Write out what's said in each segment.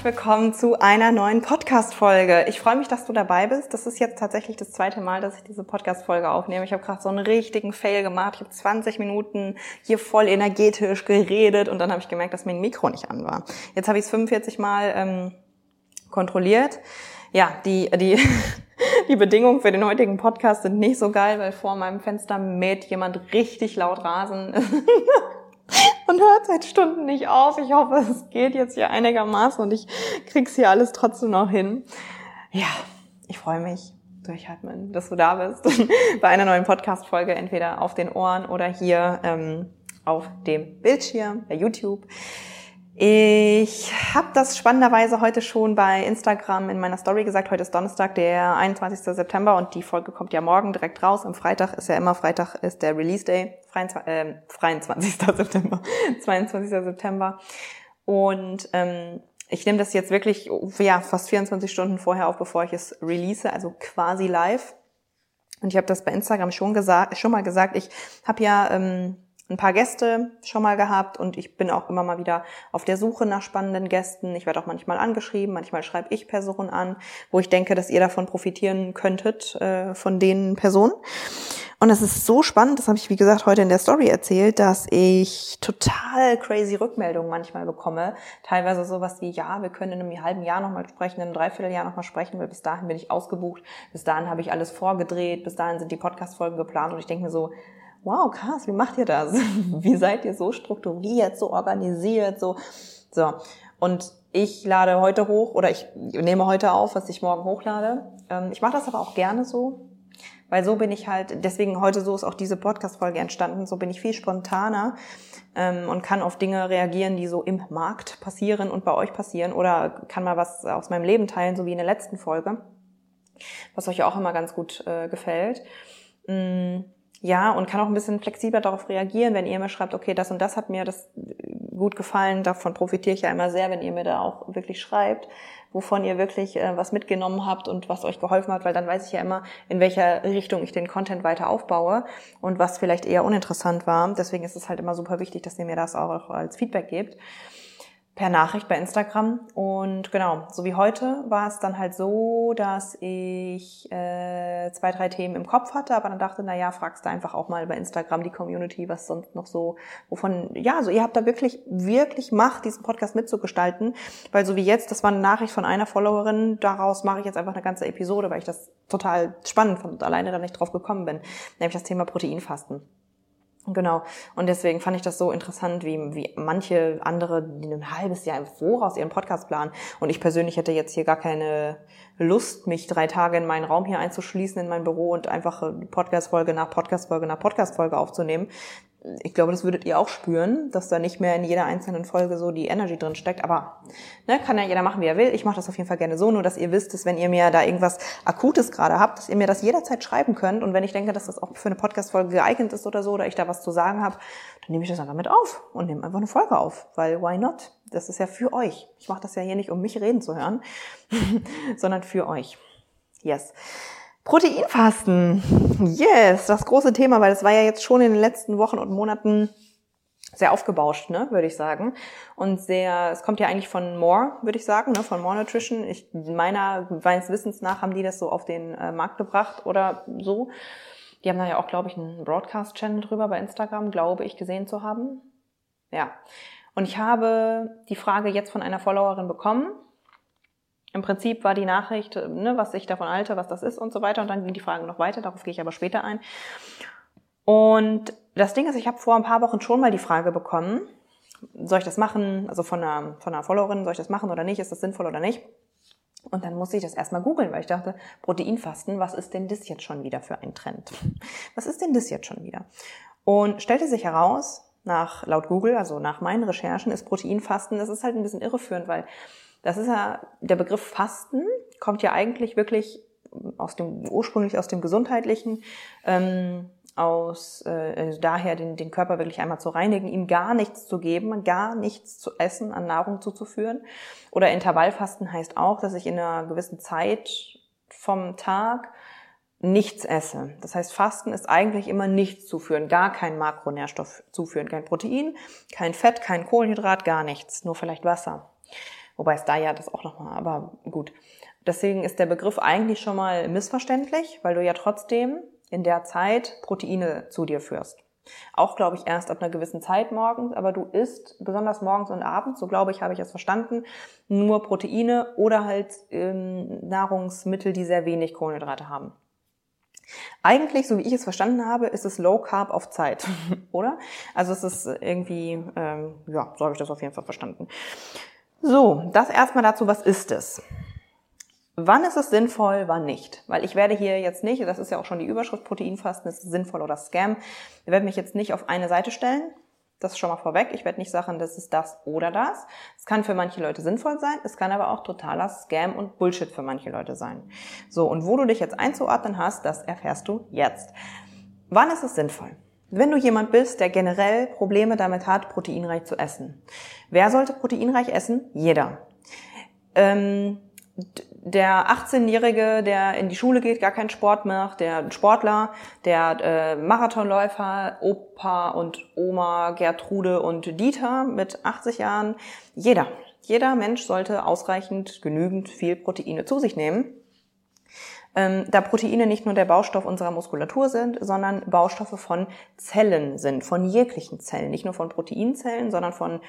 Herzlich willkommen zu einer neuen Podcast-Folge. Ich freue mich, dass du dabei bist. Das ist jetzt tatsächlich das zweite Mal, dass ich diese Podcast-Folge aufnehme. Ich habe gerade so einen richtigen Fail gemacht. Ich habe 20 Minuten hier voll energetisch geredet und dann habe ich gemerkt, dass mein Mikro nicht an war. Jetzt habe ich es 45 Mal ähm, kontrolliert. Ja, die, die, die Bedingungen für den heutigen Podcast sind nicht so geil, weil vor meinem Fenster mäht jemand richtig laut Rasen. und hört seit Stunden nicht auf. Ich hoffe, es geht jetzt hier einigermaßen und ich krieg's hier alles trotzdem noch hin. Ja, ich freue mich, durchatmen, dass du da bist bei einer neuen Podcast-Folge, entweder auf den Ohren oder hier ähm, auf dem Bildschirm bei YouTube. Ich habe das spannenderweise heute schon bei Instagram in meiner Story gesagt. Heute ist Donnerstag, der 21. September und die Folge kommt ja morgen direkt raus. Am Freitag ist ja immer Freitag ist der Release Day, 23. Äh, 23. September, 22. September. Und ähm, ich nehme das jetzt wirklich ja fast 24 Stunden vorher auf, bevor ich es release, also quasi live. Und ich habe das bei Instagram schon gesagt, schon mal gesagt. Ich habe ja ähm, ein paar Gäste schon mal gehabt und ich bin auch immer mal wieder auf der Suche nach spannenden Gästen. Ich werde auch manchmal angeschrieben, manchmal schreibe ich Personen an, wo ich denke, dass ihr davon profitieren könntet, äh, von den Personen. Und es ist so spannend, das habe ich wie gesagt heute in der Story erzählt, dass ich total crazy Rückmeldungen manchmal bekomme. Teilweise sowas wie, ja, wir können in einem halben Jahr nochmal sprechen, in einem Dreivierteljahr nochmal sprechen, weil bis dahin bin ich ausgebucht, bis dahin habe ich alles vorgedreht, bis dahin sind die Podcast-Folgen geplant und ich denke mir so, wow, krass, wie macht ihr das? Wie seid ihr so strukturiert, so organisiert, so, so. Und ich lade heute hoch oder ich nehme heute auf, was ich morgen hochlade. Ähm, ich mache das aber auch gerne so, weil so bin ich halt, deswegen heute so ist auch diese Podcast-Folge entstanden, so bin ich viel spontaner ähm, und kann auf Dinge reagieren, die so im Markt passieren und bei euch passieren oder kann mal was aus meinem Leben teilen, so wie in der letzten Folge, was euch auch immer ganz gut äh, gefällt. Mm ja, und kann auch ein bisschen flexibler darauf reagieren, wenn ihr mir schreibt, okay, das und das hat mir das gut gefallen, davon profitiere ich ja immer sehr, wenn ihr mir da auch wirklich schreibt, wovon ihr wirklich äh, was mitgenommen habt und was euch geholfen hat, weil dann weiß ich ja immer, in welcher Richtung ich den Content weiter aufbaue und was vielleicht eher uninteressant war. Deswegen ist es halt immer super wichtig, dass ihr mir das auch als Feedback gebt per Nachricht bei Instagram. Und genau, so wie heute war es dann halt so, dass ich äh, zwei, drei Themen im Kopf hatte, aber dann dachte, na ja, fragst du einfach auch mal bei Instagram die Community, was sonst noch so, wovon, ja, also ihr habt da wirklich, wirklich Macht, diesen Podcast mitzugestalten, weil so wie jetzt, das war eine Nachricht von einer Followerin, daraus mache ich jetzt einfach eine ganze Episode, weil ich das total spannend fand und alleine da nicht drauf gekommen bin, nämlich das Thema Proteinfasten. Genau. Und deswegen fand ich das so interessant, wie, wie manche andere die ein halbes Jahr im Voraus ihren Podcast planen. Und ich persönlich hätte jetzt hier gar keine Lust, mich drei Tage in meinen Raum hier einzuschließen, in mein Büro und einfach Podcast-Folge nach Podcast-Folge nach Podcast-Folge aufzunehmen ich glaube, das würdet ihr auch spüren, dass da nicht mehr in jeder einzelnen Folge so die Energy drin steckt. Aber ne, kann ja jeder machen, wie er will. Ich mache das auf jeden Fall gerne so, nur dass ihr wisst, dass wenn ihr mir da irgendwas Akutes gerade habt, dass ihr mir das jederzeit schreiben könnt. Und wenn ich denke, dass das auch für eine Podcast-Folge geeignet ist oder so, oder ich da was zu sagen habe, dann nehme ich das einfach mit auf und nehme einfach eine Folge auf. Weil why not? Das ist ja für euch. Ich mache das ja hier nicht, um mich reden zu hören, sondern für euch. Yes. Proteinfasten. Yes, das große Thema, weil es war ja jetzt schon in den letzten Wochen und Monaten sehr aufgebauscht, ne, würde ich sagen. Und sehr, es kommt ja eigentlich von More, würde ich sagen, ne, von More Nutrition. Ich, meiner, meines Wissens nach haben die das so auf den äh, Markt gebracht oder so. Die haben da ja auch, glaube ich, einen Broadcast-Channel drüber bei Instagram, glaube ich, gesehen zu haben. Ja. Und ich habe die Frage jetzt von einer Followerin bekommen, im Prinzip war die Nachricht, ne, was ich davon halte, was das ist und so weiter. Und dann ging die Frage noch weiter, darauf gehe ich aber später ein. Und das Ding ist, ich habe vor ein paar Wochen schon mal die Frage bekommen, soll ich das machen, also von einer, von einer Followerin, soll ich das machen oder nicht, ist das sinnvoll oder nicht? Und dann musste ich das erstmal googeln, weil ich dachte, Proteinfasten, was ist denn das jetzt schon wieder für ein Trend? Was ist denn das jetzt schon wieder? Und stellte sich heraus, nach laut Google, also nach meinen Recherchen, ist Proteinfasten, das ist halt ein bisschen irreführend, weil Das ist ja, der Begriff Fasten kommt ja eigentlich wirklich aus dem, ursprünglich aus dem Gesundheitlichen, ähm, aus äh, also daher den, den Körper wirklich einmal zu reinigen, ihm gar nichts zu geben, gar nichts zu essen, an Nahrung zuzuführen. Oder Intervallfasten heißt auch, dass ich in einer gewissen Zeit vom Tag nichts esse. Das heißt, Fasten ist eigentlich immer nichts zuführen, gar kein Makronährstoff zuführen, kein Protein, kein Fett, kein Kohlenhydrat, gar nichts, nur vielleicht Wasser. Wobei es da ja das auch nochmal, aber gut. Deswegen ist der Begriff eigentlich schon mal missverständlich, weil du ja trotzdem in der Zeit Proteine zu dir führst. Auch, glaube ich, erst ab einer gewissen Zeit morgens, aber du isst besonders morgens und abends, so glaube ich, habe ich es verstanden, nur Proteine oder halt ähm, Nahrungsmittel, die sehr wenig Kohlenhydrate haben. Eigentlich, so wie ich es verstanden habe, ist es Low Carb auf Zeit, oder? Also es ist irgendwie, ähm, ja, so habe ich das auf jeden Fall verstanden. So, das erstmal dazu, was ist es? Wann ist es sinnvoll, wann nicht? Weil ich werde hier jetzt nicht, das ist ja auch schon die Überschrift Proteinfasten, ist sinnvoll oder Scam. Ich werde mich jetzt nicht auf eine Seite stellen. Das ist schon mal vorweg. Ich werde nicht sagen, das ist das oder das. Es kann für manche Leute sinnvoll sein. Es kann aber auch totaler Scam und Bullshit für manche Leute sein. So, und wo du dich jetzt einzuordnen hast, das erfährst du jetzt. Wann ist es sinnvoll? Wenn du jemand bist, der generell Probleme damit hat, proteinreich zu essen. Wer sollte proteinreich essen? Jeder. Ähm, der 18-Jährige, der in die Schule geht, gar keinen Sport macht, der Sportler, der äh, Marathonläufer, Opa und Oma, Gertrude und Dieter mit 80 Jahren, jeder, jeder Mensch sollte ausreichend, genügend viel Proteine zu sich nehmen. Ähm, da Proteine nicht nur der Baustoff unserer Muskulatur sind, sondern Baustoffe von Zellen sind, von jeglichen Zellen, nicht nur von Proteinzellen, sondern von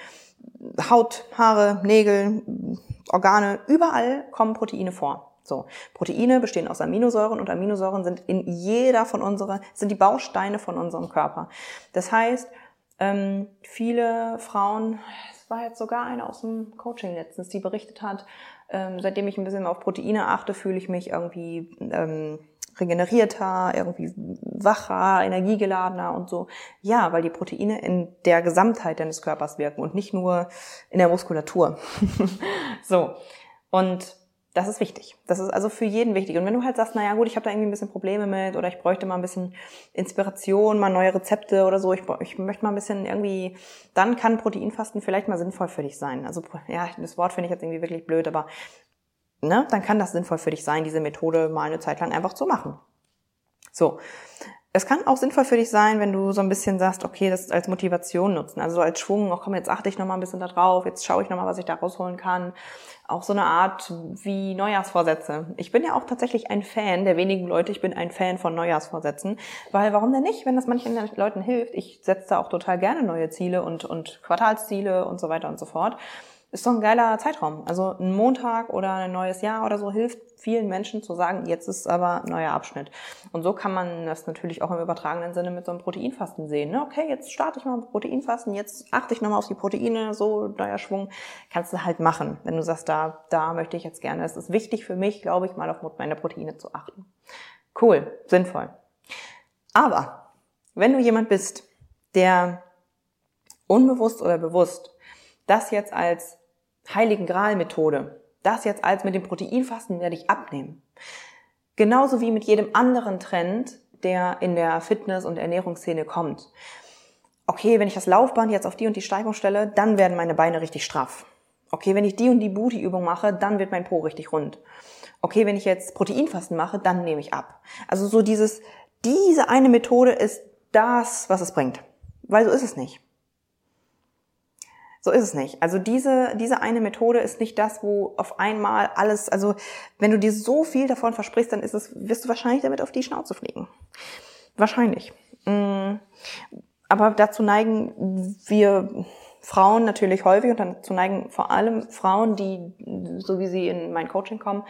Haut, Haare, Nägel, Organe, überall kommen Proteine vor. So, Proteine bestehen aus Aminosäuren und Aminosäuren sind in jeder von unserer, sind die Bausteine von unserem Körper. Das heißt, ähm, viele Frauen, es war jetzt sogar eine aus dem Coaching letztens, die berichtet hat, ähm, seitdem ich ein bisschen auf Proteine achte, fühle ich mich irgendwie ähm, regenerierter, irgendwie wacher, energiegeladener und so. Ja, weil die Proteine in der Gesamtheit deines Körpers wirken und nicht nur in der Muskulatur. so. Und das ist wichtig. Das ist also für jeden wichtig. Und wenn du halt sagst, naja gut, ich habe da irgendwie ein bisschen Probleme mit oder ich bräuchte mal ein bisschen Inspiration, mal neue Rezepte oder so, ich, ich möchte mal ein bisschen irgendwie, dann kann Proteinfasten vielleicht mal sinnvoll für dich sein. Also ja, das Wort finde ich jetzt irgendwie wirklich blöd, aber ne, dann kann das sinnvoll für dich sein, diese Methode mal eine Zeit lang einfach zu machen. So. Es kann auch sinnvoll für dich sein, wenn du so ein bisschen sagst, okay, das als Motivation nutzen, also so als Schwung, ach komm, jetzt achte ich noch mal ein bisschen da drauf, jetzt schaue ich noch mal, was ich da rausholen kann. Auch so eine Art wie Neujahrsvorsätze. Ich bin ja auch tatsächlich ein Fan der wenigen Leute, ich bin ein Fan von Neujahrsvorsätzen, weil warum denn nicht, wenn das manchen Leuten hilft? Ich setze da auch total gerne neue Ziele und, und Quartalsziele und so weiter und so fort ist doch ein geiler Zeitraum. Also ein Montag oder ein neues Jahr oder so hilft vielen Menschen zu sagen, jetzt ist aber ein neuer Abschnitt. Und so kann man das natürlich auch im übertragenen Sinne mit so einem Proteinfasten sehen. Ne? Okay, jetzt starte ich mal mit Proteinfasten, jetzt achte ich nochmal auf die Proteine, so neuer Schwung. Kannst du halt machen, wenn du sagst, da, da möchte ich jetzt gerne. Es ist wichtig für mich, glaube ich, mal auf meine Proteine zu achten. Cool, sinnvoll. Aber wenn du jemand bist, der unbewusst oder bewusst das jetzt als Heiligen Gral-Methode. Das jetzt als mit dem Proteinfasten werde ich abnehmen. Genauso wie mit jedem anderen Trend, der in der Fitness- und Ernährungsszene kommt. Okay, wenn ich das Laufband jetzt auf die und die Steigung stelle, dann werden meine Beine richtig straff. Okay, wenn ich die und die Booty-Übung mache, dann wird mein Po richtig rund. Okay, wenn ich jetzt Proteinfasten mache, dann nehme ich ab. Also so dieses, diese eine Methode ist das, was es bringt. Weil so ist es nicht. So ist es nicht. Also diese, diese eine Methode ist nicht das, wo auf einmal alles, also wenn du dir so viel davon versprichst, dann ist es, wirst du wahrscheinlich damit auf die Schnauze fliegen. Wahrscheinlich. Mm. Aber dazu neigen wir Frauen natürlich häufig und dazu neigen vor allem Frauen, die, so wie sie in mein Coaching kommen,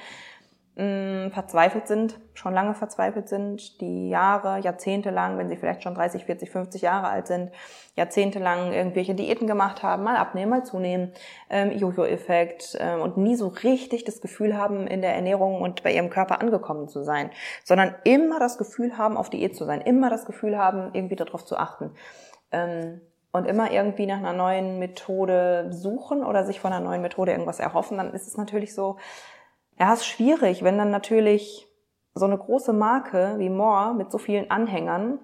mh, verzweifelt sind, schon lange verzweifelt sind, die Jahre, Jahrzehnte lang, wenn sie vielleicht schon 30, 40, 50 Jahre alt sind, jahrzehntelang irgendwelche Diäten gemacht haben, mal abnehmen, mal zunehmen, ähm, Jojo-Effekt ähm, und nie so richtig das Gefühl haben, in der Ernährung und bei ihrem Körper angekommen zu sein, sondern immer das Gefühl haben, auf Diät zu sein, immer das Gefühl haben, irgendwie darauf zu achten. Ähm, und immer irgendwie nach einer neuen Methode suchen oder sich von einer neuen Methode irgendwas erhoffen, dann ist es natürlich so, ja, es ist schwierig, wenn dann natürlich so eine große Marke wie More mit so vielen Anhängern,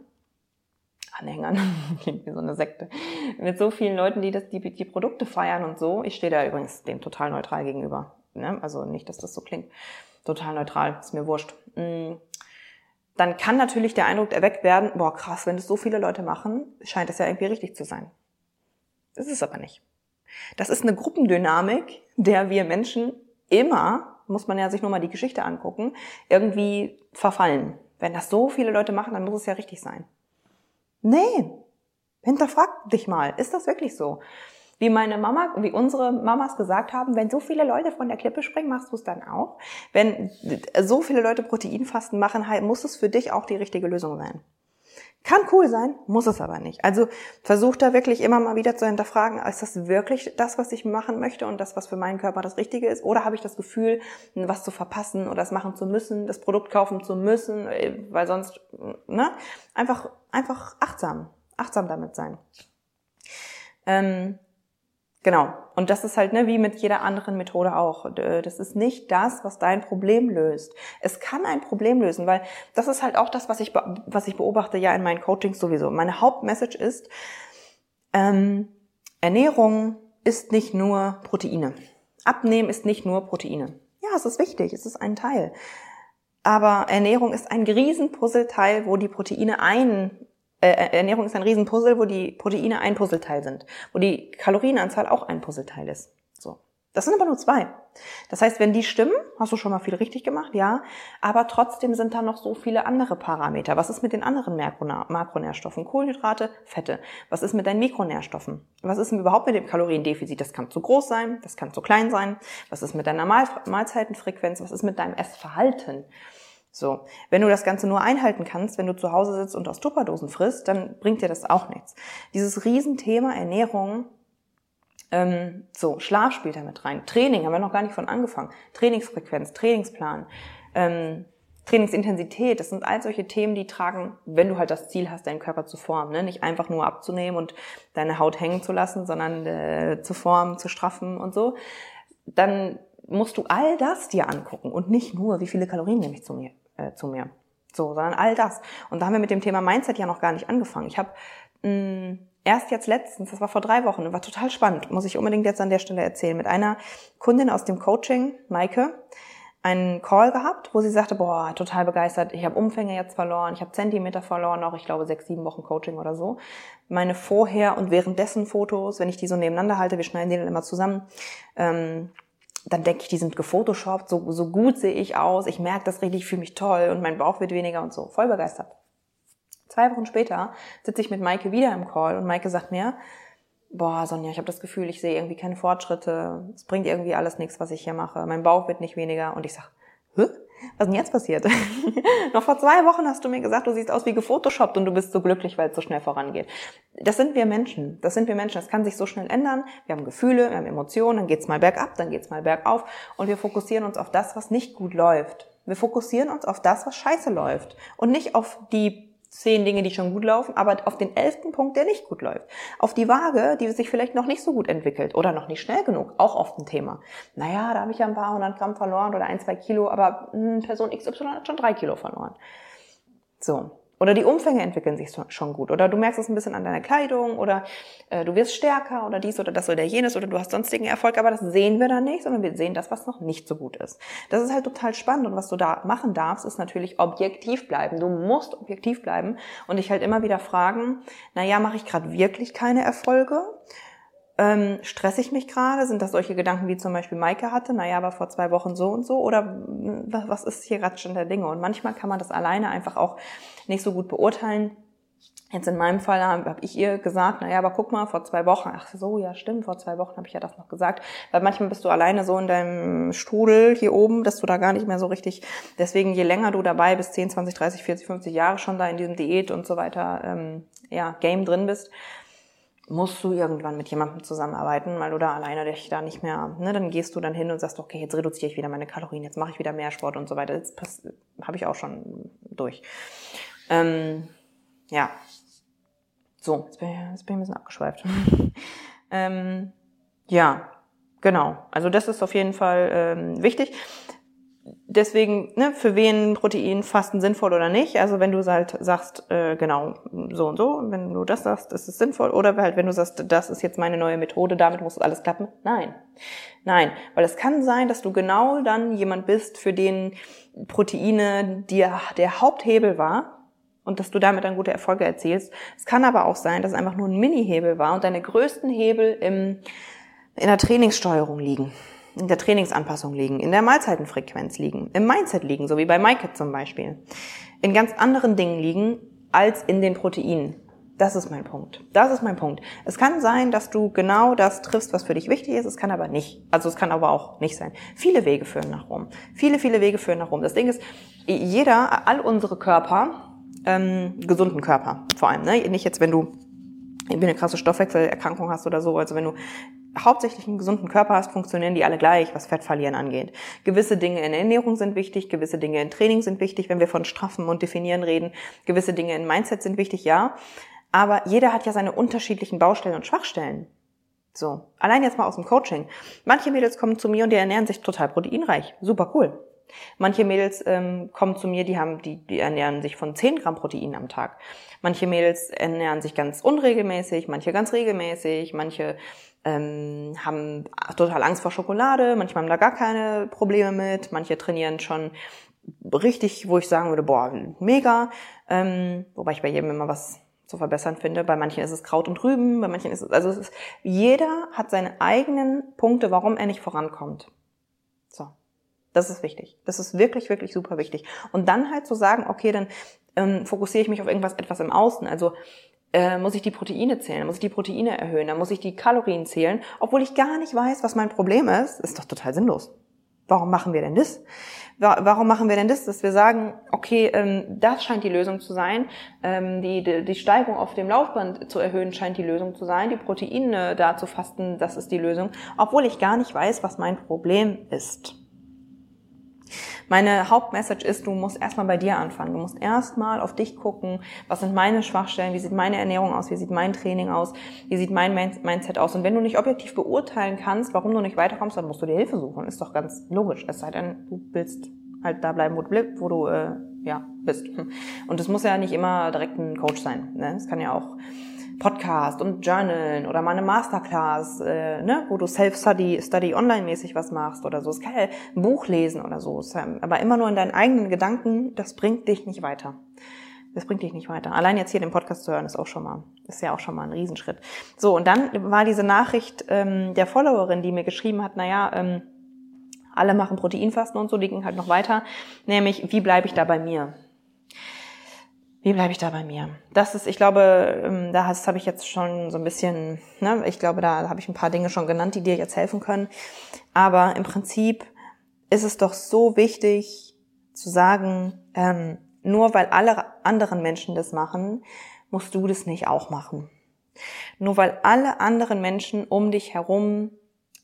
Anhängern, klingt wie so eine Sekte, mit so vielen Leuten, die das, die, die Produkte feiern und so. Ich stehe da übrigens dem total neutral gegenüber. Ne? Also nicht, dass das so klingt. Total neutral, ist mir wurscht. Mm. Dann kann natürlich der Eindruck erweckt werden, boah krass, wenn das so viele Leute machen, scheint das ja irgendwie richtig zu sein. Das ist es aber nicht. Das ist eine Gruppendynamik, der wir Menschen immer muss man ja sich nur mal die Geschichte angucken, irgendwie verfallen. Wenn das so viele Leute machen, dann muss es ja richtig sein. Nee, hinterfrag dich mal, ist das wirklich so? Wie meine Mama, wie unsere Mamas gesagt haben, wenn so viele Leute von der Klippe springen, machst du es dann auch. Wenn so viele Leute Proteinfasten machen, muss es für dich auch die richtige Lösung sein. Kann cool sein, muss es aber nicht. Also versuch da wirklich immer mal wieder zu hinterfragen, ist das wirklich das, was ich machen möchte und das, was für meinen Körper das Richtige ist? Oder habe ich das Gefühl, was zu verpassen oder es machen zu müssen, das Produkt kaufen zu müssen, äh, weil sonst, ne? Einfach, einfach achtsam, achtsam damit sein. Ähm, Genau. Und das ist halt ne, wie mit jeder anderen Methode auch. Das ist nicht das, was dein Problem löst. Es kann ein Problem lösen, weil das ist halt auch das, was ich, was ich beobachte ja in meinen Coachings sowieso. Meine Hauptmessage ist, ähm, Ernährung ist nicht nur Proteine. Abnehmen ist nicht nur Proteine. Ja, es ist wichtig, es ist ein Teil. Aber Ernährung ist ein Riesenpuzzleteil, wo die Proteine ein äh, Ernährung ist ein Riesenpuzzle, wo die Proteine ein Puzzleteil sind, wo die Kalorienanzahl auch ein Puzzleteil ist. So. Das sind aber nur zwei. Das heißt, wenn die stimmen, hast du schon mal viel richtig gemacht, ja. Aber trotzdem sind da noch so viele andere Parameter. Was ist mit den anderen Makronährstoffen? Kohlenhydrate, Fette. Was ist mit deinen Mikronährstoffen? Was ist überhaupt mit dem Kaloriendefizit? Das kann zu groß sein, das kann zu klein sein. Was ist mit deiner Mahlzeitenfrequenz? Was ist mit deinem Essverhalten? So, wenn du das Ganze nur einhalten kannst, wenn du zu Hause sitzt und aus Tupperdosen frisst, dann bringt dir das auch nichts. Dieses Riesenthema Ernährung, ähm, so, Schlaf spielt da mit rein. Training, haben wir noch gar nicht von angefangen. Trainingsfrequenz, Trainingsplan, ähm, Trainingsintensität, das sind all solche Themen, die tragen, wenn du halt das Ziel hast, deinen Körper zu formen. Ne? Nicht einfach nur abzunehmen und deine Haut hängen zu lassen, sondern äh, zu formen, zu straffen und so. Dann musst du all das dir angucken und nicht nur, wie viele Kalorien nehme ich zu mir äh, zu mir. So, sondern all das. Und da haben wir mit dem Thema Mindset ja noch gar nicht angefangen. Ich habe erst jetzt letztens, das war vor drei Wochen, war total spannend, muss ich unbedingt jetzt an der Stelle erzählen, mit einer Kundin aus dem Coaching, Maike, einen Call gehabt, wo sie sagte, boah, total begeistert, ich habe Umfänge jetzt verloren, ich habe Zentimeter verloren, noch ich glaube sechs, sieben Wochen Coaching oder so. Meine vorher und währenddessen Fotos, wenn ich die so nebeneinander halte, wir schneiden die dann immer zusammen, ähm, dann denke ich, die sind gefotoshoppt, so, so gut sehe ich aus, ich merke das richtig, ich fühle mich toll und mein Bauch wird weniger und so. Voll begeistert. Zwei Wochen später sitze ich mit Maike wieder im Call und Maike sagt mir, boah, Sonja, ich habe das Gefühl, ich sehe irgendwie keine Fortschritte, es bringt irgendwie alles nichts, was ich hier mache, mein Bauch wird nicht weniger und ich sag, Hä? Was ist denn jetzt passiert? Noch vor zwei Wochen hast du mir gesagt, du siehst aus wie gefotoshoppt und du bist so glücklich, weil es so schnell vorangeht. Das sind wir Menschen. Das sind wir Menschen. Das kann sich so schnell ändern. Wir haben Gefühle, wir haben Emotionen, dann geht's mal bergab, dann geht's mal bergauf und wir fokussieren uns auf das, was nicht gut läuft. Wir fokussieren uns auf das, was scheiße läuft und nicht auf die zehn Dinge, die schon gut laufen, aber auf den elften Punkt, der nicht gut läuft. Auf die Waage, die sich vielleicht noch nicht so gut entwickelt oder noch nicht schnell genug, auch oft ein Thema. Naja, da habe ich ja ein paar hundert Gramm verloren oder ein, zwei Kilo, aber hm, Person XY hat schon drei Kilo verloren. So. Oder die Umfänge entwickeln sich schon gut. Oder du merkst es ein bisschen an deiner Kleidung oder äh, du wirst stärker oder dies oder das oder jenes oder du hast sonstigen Erfolg, aber das sehen wir dann nicht, sondern wir sehen das, was noch nicht so gut ist. Das ist halt total spannend und was du da machen darfst, ist natürlich objektiv bleiben. Du musst objektiv bleiben und dich halt immer wieder fragen, na ja, mache ich gerade wirklich keine Erfolge? Ähm, stress ich mich gerade? Sind das solche Gedanken, wie zum Beispiel Maike hatte? Naja, aber vor zwei Wochen so und so. Oder hm, was ist hier gerade schon der Dinge? Und manchmal kann man das alleine einfach auch nicht so gut beurteilen. Jetzt in meinem Fall habe hab ich ihr gesagt, naja, aber guck mal, vor zwei Wochen, ach so, ja stimmt, vor zwei Wochen habe ich ja das noch gesagt, weil manchmal bist du alleine so in deinem Strudel hier oben, dass du da gar nicht mehr so richtig, deswegen je länger du dabei bist, 10, 20, 30, 40, 50 Jahre schon da in diesem Diät und so weiter, ähm, ja, Game drin bist, musst du irgendwann mit jemandem zusammenarbeiten, weil du da alleine dich da nicht mehr, ne, dann gehst du dann hin und sagst, okay, jetzt reduziere ich wieder meine Kalorien, jetzt mache ich wieder mehr Sport und so weiter. Das habe ich auch schon durch. Ähm, ja. So, jetzt bin ich, jetzt bin ich ein bisschen abgeschweift. ähm, ja, genau. Also das ist auf jeden Fall ähm, wichtig deswegen, ne, für wen Proteinfasten sinnvoll oder nicht. Also wenn du halt sagst, äh, genau, so und so, wenn du das sagst, ist es sinnvoll. Oder halt, wenn du sagst, das ist jetzt meine neue Methode, damit muss alles klappen. Nein. Nein. Weil es kann sein, dass du genau dann jemand bist, für den Proteine dir der Haupthebel war. Und dass du damit dann gute Erfolge erzielst. Es kann aber auch sein, dass es einfach nur ein Mini-Hebel war und deine größten Hebel im, in der Trainingssteuerung liegen in der Trainingsanpassung liegen, in der Mahlzeitenfrequenz liegen, im Mindset liegen, so wie bei Maike zum Beispiel, in ganz anderen Dingen liegen als in den Proteinen. Das ist mein Punkt. Das ist mein Punkt. Es kann sein, dass du genau das triffst, was für dich wichtig ist. Es kann aber nicht. Also es kann aber auch nicht sein. Viele Wege führen nach Rom. Viele, viele Wege führen nach Rom. Das Ding ist, jeder, all unsere Körper, ähm, gesunden Körper vor allem, ne? nicht jetzt, wenn du eine krasse Stoffwechselerkrankung hast oder so. Also wenn du hauptsächlich einen gesunden Körper hast, funktionieren die alle gleich, was Fettverlieren angeht. Gewisse Dinge in Ernährung sind wichtig, gewisse Dinge in Training sind wichtig, wenn wir von straffen und definieren reden. Gewisse Dinge in Mindset sind wichtig, ja. Aber jeder hat ja seine unterschiedlichen Baustellen und Schwachstellen. So. Allein jetzt mal aus dem Coaching. Manche Mädels kommen zu mir und die ernähren sich total proteinreich. Super cool. Manche Mädels ähm, kommen zu mir, die haben, die, die ernähren sich von 10 Gramm Protein am Tag. Manche Mädels ernähren sich ganz unregelmäßig, manche ganz regelmäßig, manche ähm, haben total Angst vor Schokolade, manchmal haben da gar keine Probleme mit, manche trainieren schon richtig, wo ich sagen würde, boah, mega. Ähm, wobei ich bei jedem immer was zu verbessern finde. Bei manchen ist es Kraut und Rüben, bei manchen ist es, also es ist, jeder hat seine eigenen Punkte, warum er nicht vorankommt. So. Das ist wichtig. Das ist wirklich, wirklich super wichtig. Und dann halt zu sagen, okay, dann ähm, fokussiere ich mich auf irgendwas etwas im Außen. Also äh, muss ich die Proteine zählen, muss ich die Proteine erhöhen, dann muss ich die Kalorien zählen, obwohl ich gar nicht weiß, was mein Problem ist, ist doch total sinnlos. Warum machen wir denn das? Warum machen wir denn das, dass wir sagen, okay, ähm, das scheint die Lösung zu sein, ähm, die, die, Steigung auf dem Laufband zu erhöhen scheint die Lösung zu sein, die Proteine da zu fasten, das ist die Lösung, obwohl ich gar nicht weiß, was mein Problem ist. Meine Hauptmessage ist, du musst erstmal bei dir anfangen. Du musst erstmal auf dich gucken, was sind meine Schwachstellen, wie sieht meine Ernährung aus, wie sieht mein Training aus, wie sieht mein Mindset aus. Und wenn du nicht objektiv beurteilen kannst, warum du nicht weiterkommst, dann musst du dir Hilfe suchen. Ist doch ganz logisch. Es sei denn, du willst halt da bleiben, wo du, wo du äh, ja, bist. Und es muss ja nicht immer direkt ein Coach sein. Ne? Kann ja auch Podcast und Journalen oder mal eine Masterclass, äh, ne, wo du Self-Study, Study online-mäßig was machst oder so. Es kann ja ein Buch lesen oder so. Aber immer nur in deinen eigenen Gedanken, das bringt dich nicht weiter. Das bringt dich nicht weiter. Allein jetzt hier den Podcast zu hören, ist auch schon mal, ist ja auch schon mal ein Riesenschritt. So, und dann war diese Nachricht ähm, der Followerin, die mir geschrieben hat, naja, ähm, alle machen Proteinfasten und so, die ging halt noch weiter, nämlich, wie bleibe ich da bei mir? Wie bleibe ich da bei mir? Das ist, ich glaube, ähm, da habe ich jetzt schon so ein bisschen, ne, ich glaube, da habe ich ein paar Dinge schon genannt, die dir jetzt helfen können. Aber im Prinzip ist es doch so wichtig zu sagen, ähm, nur weil alle anderen Menschen das machen, musst du das nicht auch machen. Nur weil alle anderen Menschen um dich herum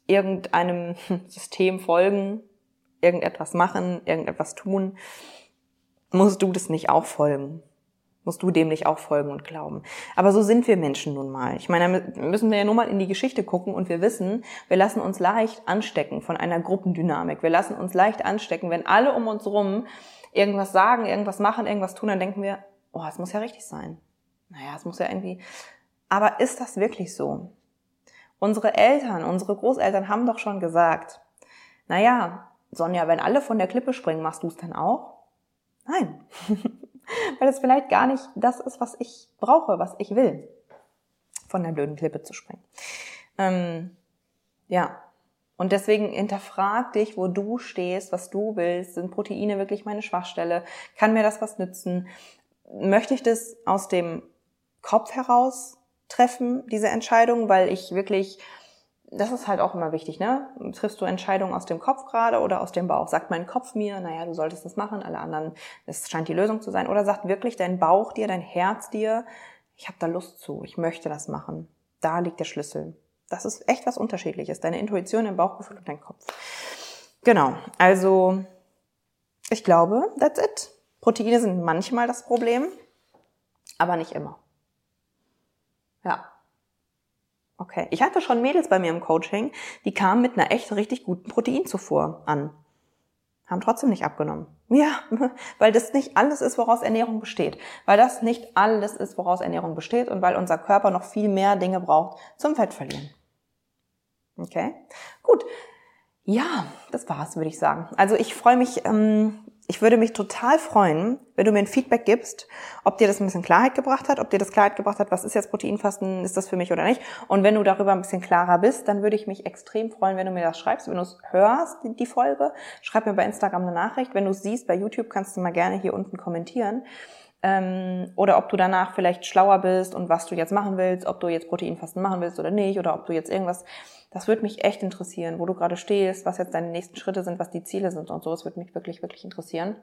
irgendeinem System folgen, irgendetwas machen, irgendetwas tun, musst du das nicht auch folgen musst du dem nicht auch folgen und glauben. Aber so sind wir Menschen nun mal. Ich meine, da müssen wir ja nur mal in die Geschichte gucken und wir wissen, wir lassen uns leicht anstecken von einer Gruppendynamik. Wir lassen uns leicht anstecken, wenn alle um uns rum irgendwas sagen, irgendwas machen, irgendwas tun, dann denken wir, oh, es muss ja richtig sein. Naja, es muss ja irgendwie. Aber ist das wirklich so? Unsere Eltern, unsere Großeltern haben doch schon gesagt, naja, Sonja, wenn alle von der Klippe springen, machst du es dann auch? Nein. weil es vielleicht gar nicht das ist, was ich brauche, was ich will, von der blöden Klippe zu springen. Ähm, ja, und deswegen hinterfrag dich, wo du stehst, was du willst. Sind Proteine wirklich meine Schwachstelle? Kann mir das was nützen? Möchte ich das aus dem Kopf heraus treffen, diese Entscheidung, weil ich wirklich das ist halt auch immer wichtig, ne? Triffst du Entscheidungen aus dem Kopf gerade oder aus dem Bauch? Sagt mein Kopf mir, naja, du solltest das machen, alle anderen, das scheint die Lösung zu sein. Oder sagt wirklich dein Bauch dir, dein Herz dir, ich habe da Lust zu, ich möchte das machen. Da liegt der Schlüssel. Das ist echt was Unterschiedliches. Deine Intuition, dein Bauchgefühl und dein Kopf. Genau, also ich glaube, that's it. Proteine sind manchmal das Problem, aber nicht immer. Ja. Okay. Ich hatte schon Mädels bei mir im Coaching, die kamen mit einer echt richtig guten Proteinzufuhr an. Haben trotzdem nicht abgenommen. Ja, weil das nicht alles ist, woraus Ernährung besteht. Weil das nicht alles ist, woraus Ernährung besteht und weil unser Körper noch viel mehr Dinge braucht zum Fettverlieren. Okay, gut. Ja, das war's, würde ich sagen. Also ich freue mich, ähm, ich würde mich total freuen, wenn du mir ein Feedback gibst, ob dir das ein bisschen Klarheit gebracht hat, ob dir das Klarheit gebracht hat, was ist jetzt Proteinfasten, ist das für mich oder nicht. Und wenn du darüber ein bisschen klarer bist, dann würde ich mich extrem freuen, wenn du mir das schreibst, wenn du es hörst, die Folge. Schreib mir bei Instagram eine Nachricht. Wenn du es siehst bei YouTube, kannst du mal gerne hier unten kommentieren. Ähm, oder ob du danach vielleicht schlauer bist und was du jetzt machen willst, ob du jetzt Proteinfasten machen willst oder nicht, oder ob du jetzt irgendwas das würde mich echt interessieren, wo du gerade stehst, was jetzt deine nächsten Schritte sind, was die Ziele sind und so. Das würde mich wirklich, wirklich interessieren.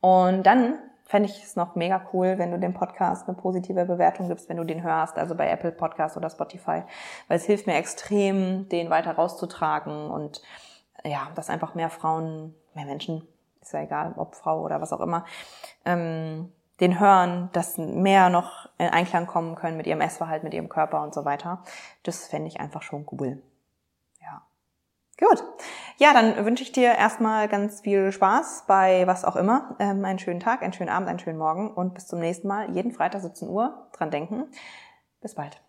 Und dann fände ich es noch mega cool, wenn du dem Podcast eine positive Bewertung gibst, wenn du den hörst, also bei Apple Podcast oder Spotify, weil es hilft mir extrem, den weiter rauszutragen und ja, dass einfach mehr Frauen, mehr Menschen, ist ja egal, ob Frau oder was auch immer, ähm, den hören, dass mehr noch in Einklang kommen können mit ihrem Essverhalten, mit ihrem Körper und so weiter. Das fände ich einfach schon cool. Ja. Gut. Ja, dann wünsche ich dir erstmal ganz viel Spaß bei was auch immer. Ähm, einen schönen Tag, einen schönen Abend, einen schönen Morgen und bis zum nächsten Mal. Jeden Freitag 17 Uhr dran denken. Bis bald.